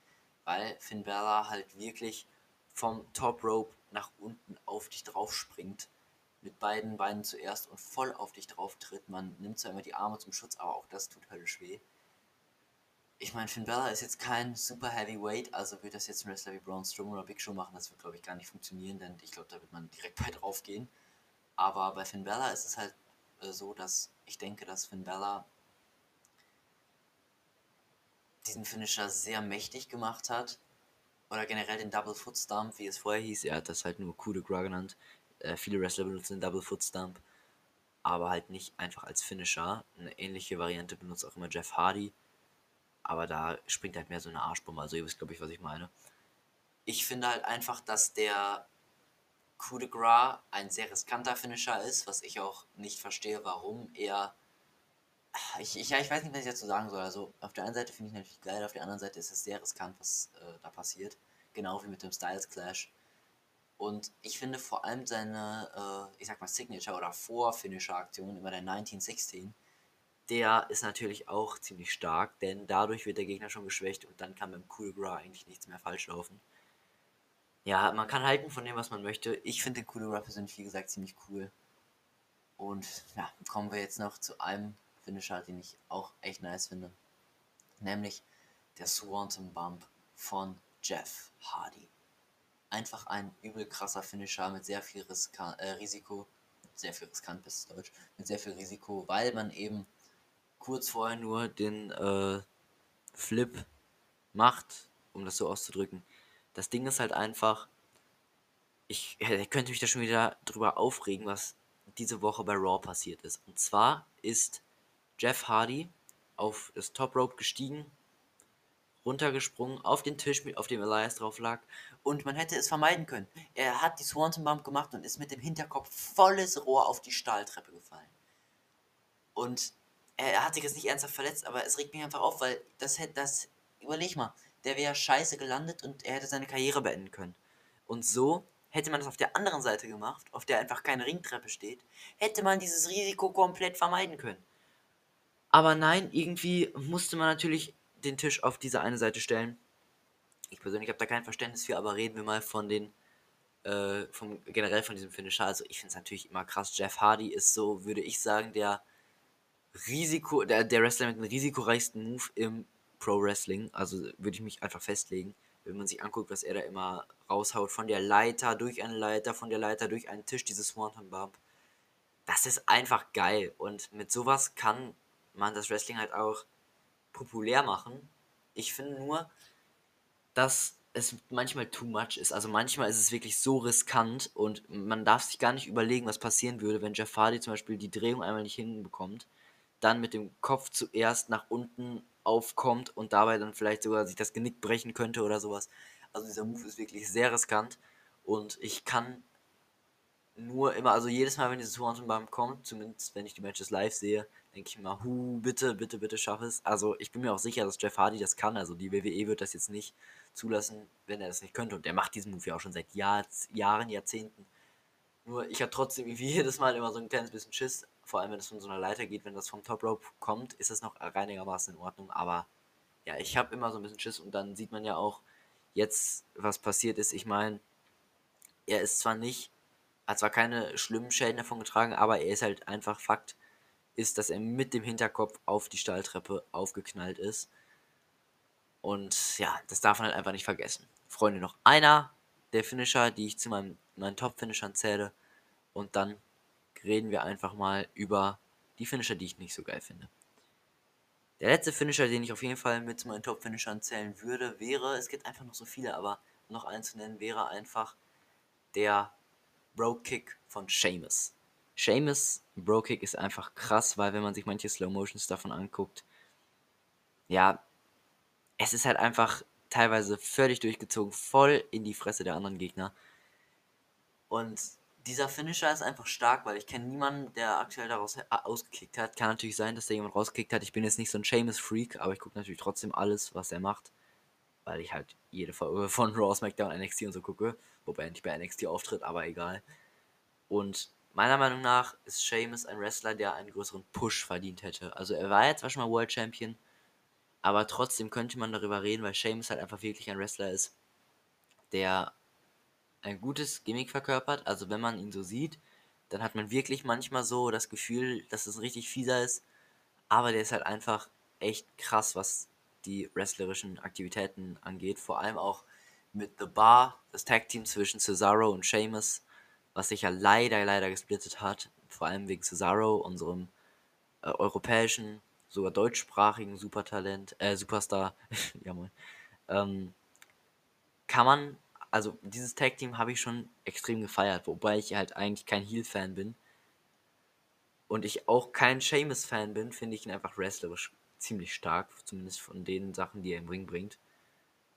weil Finn Balor halt wirklich vom Top Rope nach unten auf dich drauf springt, mit beiden Beinen zuerst und voll auf dich drauf tritt. Man nimmt zwar immer die Arme zum Schutz, aber auch das tut höllisch weh. Ich meine, Finn Balor ist jetzt kein super Heavyweight, also wird das jetzt ein Wrestler wie Braun Strowman oder Big Show machen, das wird glaube ich gar nicht funktionieren, denn ich glaube, da wird man direkt bei drauf gehen. Aber bei Finn Balor ist es halt äh, so, dass ich denke, dass Finn Balor diesen Finisher sehr mächtig gemacht hat. Oder generell den Double Foot Stump, wie es vorher hieß. Er hat das halt nur Coup de Gras genannt. Äh, viele Wrestler benutzen den Double Foot Stump. Aber halt nicht einfach als Finisher. Eine ähnliche Variante benutzt auch immer Jeff Hardy. Aber da springt halt mehr so eine Arschbombe. Also ihr wisst, glaube ich, was ich meine. Ich finde halt einfach, dass der Coup de Gras ein sehr riskanter Finisher ist, was ich auch nicht verstehe, warum er ich, ich, ja, ich weiß nicht, was ich dazu sagen soll. Also, auf der einen Seite finde ich natürlich geil, auf der anderen Seite ist es sehr riskant, was äh, da passiert. Genau wie mit dem Styles Clash. Und ich finde vor allem seine, äh, ich sag mal, Signature oder Vor-Finisher-Aktion, immer der 1916, der ist natürlich auch ziemlich stark, denn dadurch wird der Gegner schon geschwächt und dann kann beim Cool Gras eigentlich nichts mehr falsch laufen. Ja, man kann halten von dem, was man möchte. Ich finde den Cool Gras persönlich, wie gesagt, ziemlich cool. Und ja, kommen wir jetzt noch zu einem Finisher, den ich auch echt nice finde. Nämlich der Swanton Bump von Jeff Hardy. Einfach ein übel krasser Finisher mit sehr viel Riska äh, Risiko. Sehr viel riskant, bestes Deutsch. Mit sehr viel Risiko, weil man eben kurz vorher nur den äh, Flip macht, um das so auszudrücken. Das Ding ist halt einfach, ich äh, könnte mich da schon wieder drüber aufregen, was diese Woche bei Raw passiert ist. Und zwar ist Jeff Hardy auf das Top Rope gestiegen, runtergesprungen, auf den Tisch, auf dem Elias drauf lag. Und man hätte es vermeiden können. Er hat die Swanton Bump gemacht und ist mit dem Hinterkopf volles Rohr auf die Stahltreppe gefallen. Und er hat sich jetzt nicht ernsthaft verletzt, aber es regt mich einfach auf, weil das hätte, das, überleg mal, der wäre scheiße gelandet und er hätte seine Karriere beenden können. Und so hätte man das auf der anderen Seite gemacht, auf der einfach keine Ringtreppe steht, hätte man dieses Risiko komplett vermeiden können. Aber nein, irgendwie musste man natürlich den Tisch auf diese eine Seite stellen. Ich persönlich habe da kein Verständnis für, aber reden wir mal von den, äh, vom, generell von diesem Finisher. Also ich finde es natürlich immer krass. Jeff Hardy ist so, würde ich sagen, der Risiko, der, der Wrestler mit dem risikoreichsten Move im Pro Wrestling. Also würde ich mich einfach festlegen. Wenn man sich anguckt, was er da immer raushaut, von der Leiter durch eine Leiter, von der Leiter durch einen Tisch, dieses Swanton Bump. Das ist einfach geil. Und mit sowas kann man das Wrestling halt auch populär machen. Ich finde nur, dass es manchmal too much ist. Also manchmal ist es wirklich so riskant und man darf sich gar nicht überlegen, was passieren würde, wenn Jeff Hardy zum Beispiel die Drehung einmal nicht hinbekommt, dann mit dem Kopf zuerst nach unten aufkommt und dabei dann vielleicht sogar sich das Genick brechen könnte oder sowas. Also dieser Move ist wirklich sehr riskant und ich kann nur immer, also jedes Mal, wenn dieses Swanton Bomb kommt, zumindest wenn ich die Matches live sehe, denke ich mir, hu, bitte, bitte, bitte schaff es. Also ich bin mir auch sicher, dass Jeff Hardy das kann. Also die WWE wird das jetzt nicht zulassen, wenn er das nicht könnte. Und der macht diesen Move ja auch schon seit Jahr, Jahren, Jahrzehnten. Nur ich habe trotzdem irgendwie jedes Mal immer so ein kleines bisschen Schiss. Vor allem, wenn es von so einer Leiter geht, wenn das vom Top Rope kommt, ist das noch einigermaßen in Ordnung. Aber ja, ich habe immer so ein bisschen Schiss und dann sieht man ja auch jetzt, was passiert ist. Ich meine, er ist zwar nicht, hat zwar keine schlimmen Schäden davon getragen, aber er ist halt einfach Fakt, ist, dass er mit dem Hinterkopf auf die Stahltreppe aufgeknallt ist. Und ja, das darf man halt einfach nicht vergessen. Freunde, noch einer der Finisher, die ich zu meinem, meinen Top-Finishern zähle. Und dann reden wir einfach mal über die Finisher, die ich nicht so geil finde. Der letzte Finisher, den ich auf jeden Fall mit zu meinen Top-Finishern zählen würde, wäre, es gibt einfach noch so viele, aber noch einen zu nennen, wäre einfach der Broke Kick von Seamus. Seamus Bro Kick ist einfach krass, weil wenn man sich manche Slow Motions davon anguckt, ja, es ist halt einfach teilweise völlig durchgezogen, voll in die Fresse der anderen Gegner. Und dieser Finisher ist einfach stark, weil ich kenne niemanden, der aktuell daraus ausgekickt hat. Kann natürlich sein, dass da jemand rausgekickt hat. Ich bin jetzt nicht so ein Seamus-Freak, aber ich gucke natürlich trotzdem alles, was er macht. Weil ich halt jede Folge von Raw, SmackDown, NXT und so gucke. Wobei er nicht bei NXT auftritt, aber egal. Und meiner Meinung nach ist Sheamus ein Wrestler, der einen größeren Push verdient hätte. Also er war jetzt zwar schon mal World Champion, aber trotzdem könnte man darüber reden, weil Sheamus halt einfach wirklich ein Wrestler ist, der ein gutes Gimmick verkörpert. Also wenn man ihn so sieht, dann hat man wirklich manchmal so das Gefühl, dass es richtig fieser ist. Aber der ist halt einfach echt krass, was die wrestlerischen Aktivitäten angeht. Vor allem auch mit The Bar, das Tag Team zwischen Cesaro und Sheamus was sich ja leider, leider gesplittet hat, vor allem wegen Cesaro, unserem äh, europäischen, sogar deutschsprachigen Supertalent, äh, Superstar, ja moin, ähm, kann man, also dieses Tag-Team habe ich schon extrem gefeiert, wobei ich halt eigentlich kein Heel-Fan bin. Und ich auch kein Seamus-Fan bin, finde ich ihn einfach wrestlerisch ziemlich stark, zumindest von den Sachen, die er im Ring bringt.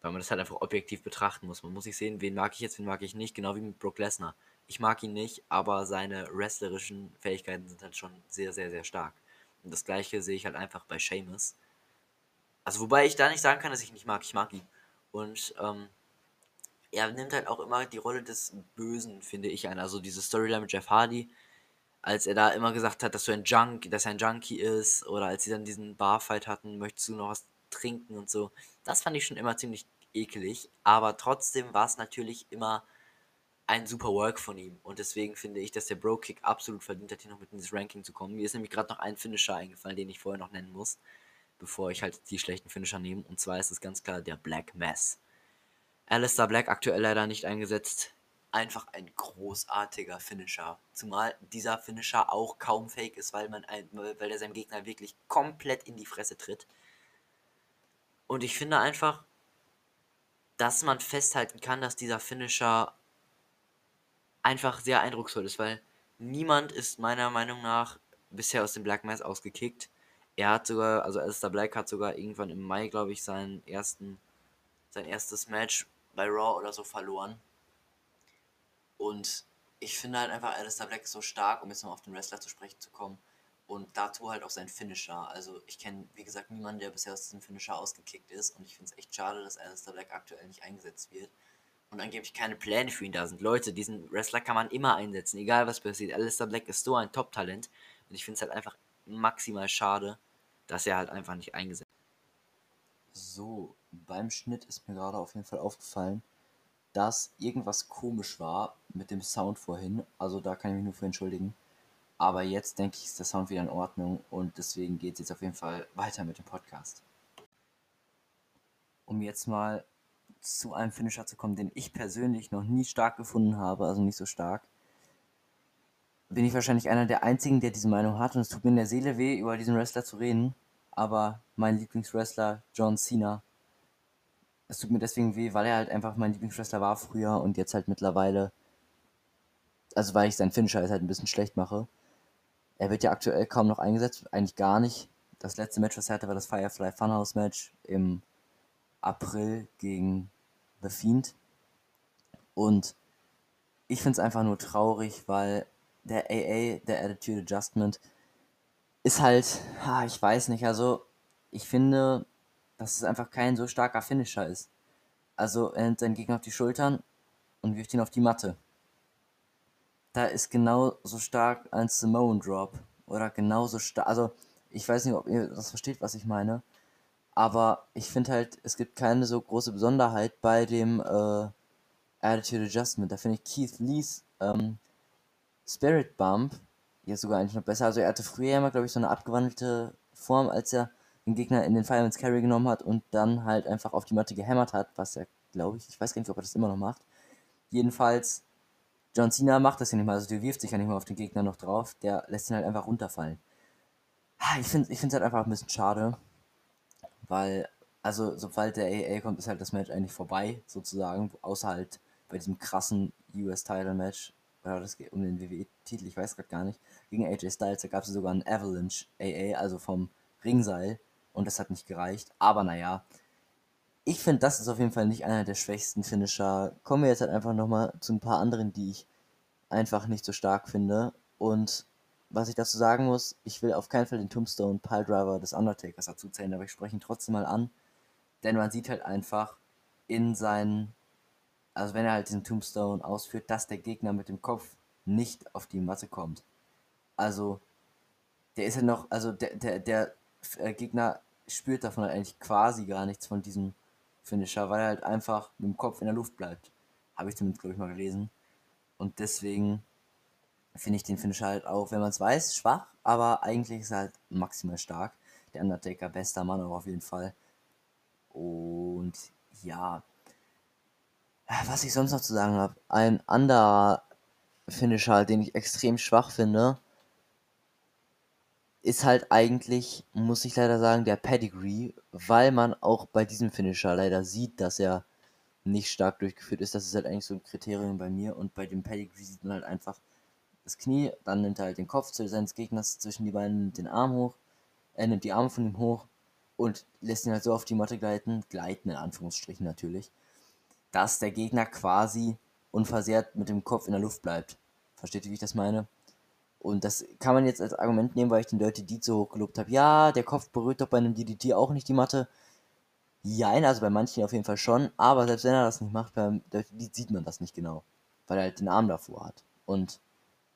Weil man das halt einfach objektiv betrachten muss. Man muss sich sehen, wen mag ich jetzt, wen mag ich nicht, genau wie mit Brock Lesnar. Ich mag ihn nicht, aber seine wrestlerischen Fähigkeiten sind halt schon sehr, sehr, sehr stark. Und das gleiche sehe ich halt einfach bei Seamus. Also wobei ich da nicht sagen kann, dass ich ihn nicht mag. Ich mag ihn. Und ähm, er nimmt halt auch immer die Rolle des Bösen, finde ich, ein. Also diese Storyline mit Jeff Hardy, als er da immer gesagt hat, dass du ein Junk, dass er ein Junkie ist, oder als sie dann diesen Barfight hatten, möchtest du noch was trinken und so. Das fand ich schon immer ziemlich eklig, aber trotzdem war es natürlich immer ein super Work von ihm. Und deswegen finde ich, dass der Bro Kick absolut verdient hat, hier noch mit in dieses Ranking zu kommen. Mir ist nämlich gerade noch ein Finisher eingefallen, den ich vorher noch nennen muss, bevor ich halt die schlechten Finisher nehme. Und zwar ist es ganz klar der Black Mass. Alistair Black aktuell leider nicht eingesetzt. Einfach ein großartiger Finisher. Zumal dieser Finisher auch kaum fake ist, weil man ein, weil er seinem Gegner wirklich komplett in die Fresse tritt. Und ich finde einfach, dass man festhalten kann, dass dieser Finisher einfach sehr eindrucksvoll ist, weil niemand ist meiner Meinung nach bisher aus dem Black Mass ausgekickt. Er hat sogar, also Alistair Black hat sogar irgendwann im Mai, glaube ich, seinen ersten, sein erstes Match bei Raw oder so verloren. Und ich finde halt einfach Alistair Black so stark, um jetzt mal auf den Wrestler zu sprechen zu kommen. Und dazu halt auch sein Finisher. Also ich kenne, wie gesagt, niemanden, der bisher aus diesem Finisher ausgekickt ist. Und ich finde es echt schade, dass Alistair Black aktuell nicht eingesetzt wird. Und angeblich keine Pläne für ihn da sind. Leute, diesen Wrestler kann man immer einsetzen, egal was passiert. Alistair Black ist so ein Top-Talent. Und ich finde es halt einfach maximal schade, dass er halt einfach nicht eingesetzt wird. So, beim Schnitt ist mir gerade auf jeden Fall aufgefallen, dass irgendwas komisch war mit dem Sound vorhin. Also da kann ich mich nur für entschuldigen. Aber jetzt denke ich, ist der Sound wieder in Ordnung und deswegen geht es jetzt auf jeden Fall weiter mit dem Podcast. Um jetzt mal zu einem Finisher zu kommen, den ich persönlich noch nie stark gefunden habe, also nicht so stark, bin ich wahrscheinlich einer der einzigen, der diese Meinung hat und es tut mir in der Seele weh, über diesen Wrestler zu reden. Aber mein Lieblingswrestler, John Cena, es tut mir deswegen weh, weil er halt einfach mein Lieblingswrestler war früher und jetzt halt mittlerweile, also weil ich seinen Finisher halt ein bisschen schlecht mache. Er wird ja aktuell kaum noch eingesetzt, eigentlich gar nicht. Das letzte Match, was er hatte, war das Firefly Funhouse Match im April gegen The Fiend. Und ich finde es einfach nur traurig, weil der AA, der Attitude Adjustment, ist halt, ah, ich weiß nicht, also ich finde, dass es einfach kein so starker Finisher ist. Also er nimmt seinen Gegner auf die Schultern und wirft ihn auf die Matte. Da ist genauso stark ein Samoan Drop. Oder genauso stark. Also, ich weiß nicht, ob ihr das versteht, was ich meine. Aber ich finde halt, es gibt keine so große Besonderheit bei dem äh, Attitude Adjustment. Da finde ich Keith Lees ähm, Spirit Bump jetzt sogar eigentlich noch besser. Also er hatte früher immer, glaube ich, so eine abgewandelte Form, als er den Gegner in den Fireman's Carry genommen hat und dann halt einfach auf die Matte gehämmert hat, was er, glaube ich, ich weiß gar nicht, ob er das immer noch macht. Jedenfalls, John Cena macht das ja nicht mal, also der wirft sich ja nicht mal auf den Gegner noch drauf, der lässt ihn halt einfach runterfallen. Ich finde es ich halt einfach ein bisschen schade, weil, also sobald der AA kommt, ist halt das Match eigentlich vorbei, sozusagen, außer halt bei diesem krassen US-Title-Match, oder das geht um den WWE-Titel, ich weiß gerade gar nicht, gegen AJ Styles, da gab es sogar einen Avalanche AA, also vom Ringseil, und das hat nicht gereicht. Aber naja, ich finde, das ist auf jeden Fall nicht einer der schwächsten Finisher. Kommen wir jetzt halt einfach nochmal zu ein paar anderen, die ich einfach nicht so stark finde. Und was ich dazu sagen muss, ich will auf keinen Fall den Tombstone Piledriver des Undertakers dazu zählen, aber ich spreche ihn trotzdem mal an. Denn man sieht halt einfach in seinen, also wenn er halt diesen Tombstone ausführt, dass der Gegner mit dem Kopf nicht auf die Matte kommt. Also, der ist ja noch, also der, der, der äh, Gegner spürt davon halt eigentlich quasi gar nichts von diesem Finisher, weil er halt einfach mit dem Kopf in der Luft bleibt. Habe ich zumindest, glaube ich, mal gelesen. Und deswegen finde ich den Finisher halt auch, wenn man es weiß, schwach, aber eigentlich ist er halt maximal stark. Der Undertaker, bester Mann auch auf jeden Fall. Und ja, was ich sonst noch zu sagen habe, ein anderer Finisher, den ich extrem schwach finde, ist halt eigentlich, muss ich leider sagen, der Pedigree, weil man auch bei diesem Finisher leider sieht, dass er nicht stark durchgeführt ist. Das ist halt eigentlich so ein Kriterium bei mir. Und bei dem Pedigree sieht man halt einfach das Knie, dann nimmt er halt den Kopf seines Gegners zwischen die Beine, nimmt den Arm hoch, er nimmt die Arme von ihm hoch und lässt ihn halt so auf die Matte gleiten, gleiten in Anführungsstrichen natürlich, dass der Gegner quasi unversehrt mit dem Kopf in der Luft bleibt. Versteht ihr, wie ich das meine? Und das kann man jetzt als Argument nehmen, weil ich den Dirty Deed so hoch gelobt habe. Ja, der Kopf berührt doch bei einem DDT auch nicht die Matte. Ja, also bei manchen auf jeden Fall schon. Aber selbst wenn er das nicht macht, beim Dirty Deed sieht man das nicht genau. Weil er halt den Arm davor hat. Und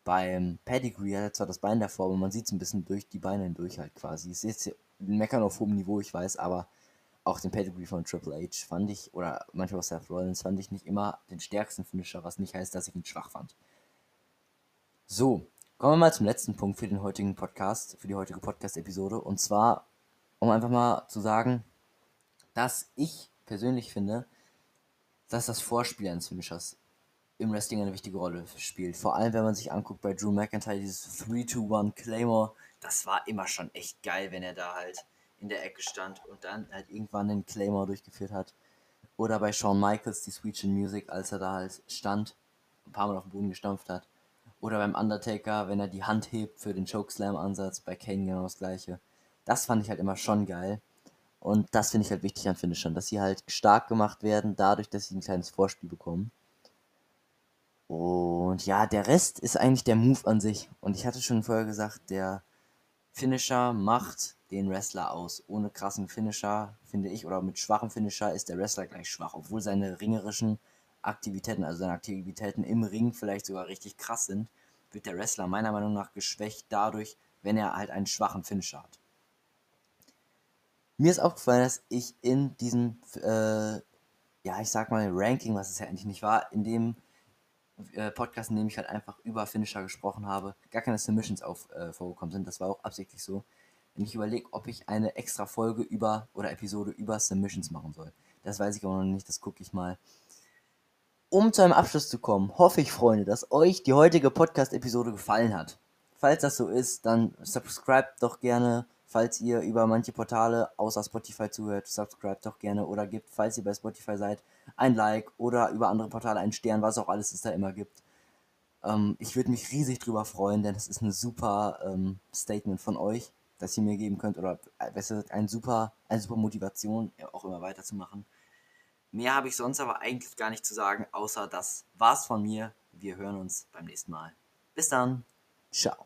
beim Pedigree hat er zwar das Bein davor, aber man sieht es ein bisschen durch die Beine hindurch halt quasi. Es ist jetzt meckern auf hohem Niveau, ich weiß, aber auch den Pedigree von Triple H fand ich, oder manchmal auch Seth Rollins, fand ich nicht immer den stärksten Finisher, was nicht heißt, dass ich ihn schwach fand. So, Kommen wir mal zum letzten Punkt für den heutigen Podcast, für die heutige Podcast-Episode. Und zwar, um einfach mal zu sagen, dass ich persönlich finde, dass das Vorspiel eines Finishers im Wrestling eine wichtige Rolle spielt. Vor allem, wenn man sich anguckt bei Drew McIntyre, dieses 3-2-1 Claymore, das war immer schon echt geil, wenn er da halt in der Ecke stand und dann halt irgendwann den Claymore durchgeführt hat. Oder bei Shawn Michaels, die Sweet Chin Music, als er da halt stand, ein paar Mal auf den Boden gestampft hat. Oder beim Undertaker, wenn er die Hand hebt für den Chokeslam-Ansatz, bei Kane genau das gleiche. Das fand ich halt immer schon geil. Und das finde ich halt wichtig an Finishern, dass sie halt stark gemacht werden, dadurch, dass sie ein kleines Vorspiel bekommen. Und ja, der Rest ist eigentlich der Move an sich. Und ich hatte schon vorher gesagt, der Finisher macht den Wrestler aus. Ohne krassen Finisher, finde ich, oder mit schwachem Finisher ist der Wrestler gleich schwach, obwohl seine ringerischen Aktivitäten, also seine Aktivitäten im Ring vielleicht sogar richtig krass sind, wird der Wrestler meiner Meinung nach geschwächt dadurch, wenn er halt einen schwachen Finisher hat. Mir ist aufgefallen, dass ich in diesem, äh, ja, ich sag mal, Ranking, was es ja eigentlich nicht war, in dem äh, Podcast, in dem ich halt einfach über Finisher gesprochen habe, gar keine Submissions auf, äh, vorgekommen sind. Das war auch absichtlich so wenn ich überlege, ob ich eine extra Folge über oder Episode über Submissions machen soll. Das weiß ich aber noch nicht, das gucke ich mal. Um zu einem Abschluss zu kommen, hoffe ich, Freunde, dass euch die heutige Podcast-Episode gefallen hat. Falls das so ist, dann subscribe doch gerne, falls ihr über manche Portale außer Spotify zuhört, subscribe doch gerne oder gebt, falls ihr bei Spotify seid, ein Like oder über andere Portale einen Stern, was auch alles es da immer gibt. Ähm, ich würde mich riesig drüber freuen, denn es ist ein super ähm, Statement von euch das ihr mir geben könnt oder äh, besser gesagt, ein super, eine super Motivation, auch immer weiterzumachen. Mehr habe ich sonst aber eigentlich gar nicht zu sagen, außer das war's von mir. Wir hören uns beim nächsten Mal. Bis dann. Ciao.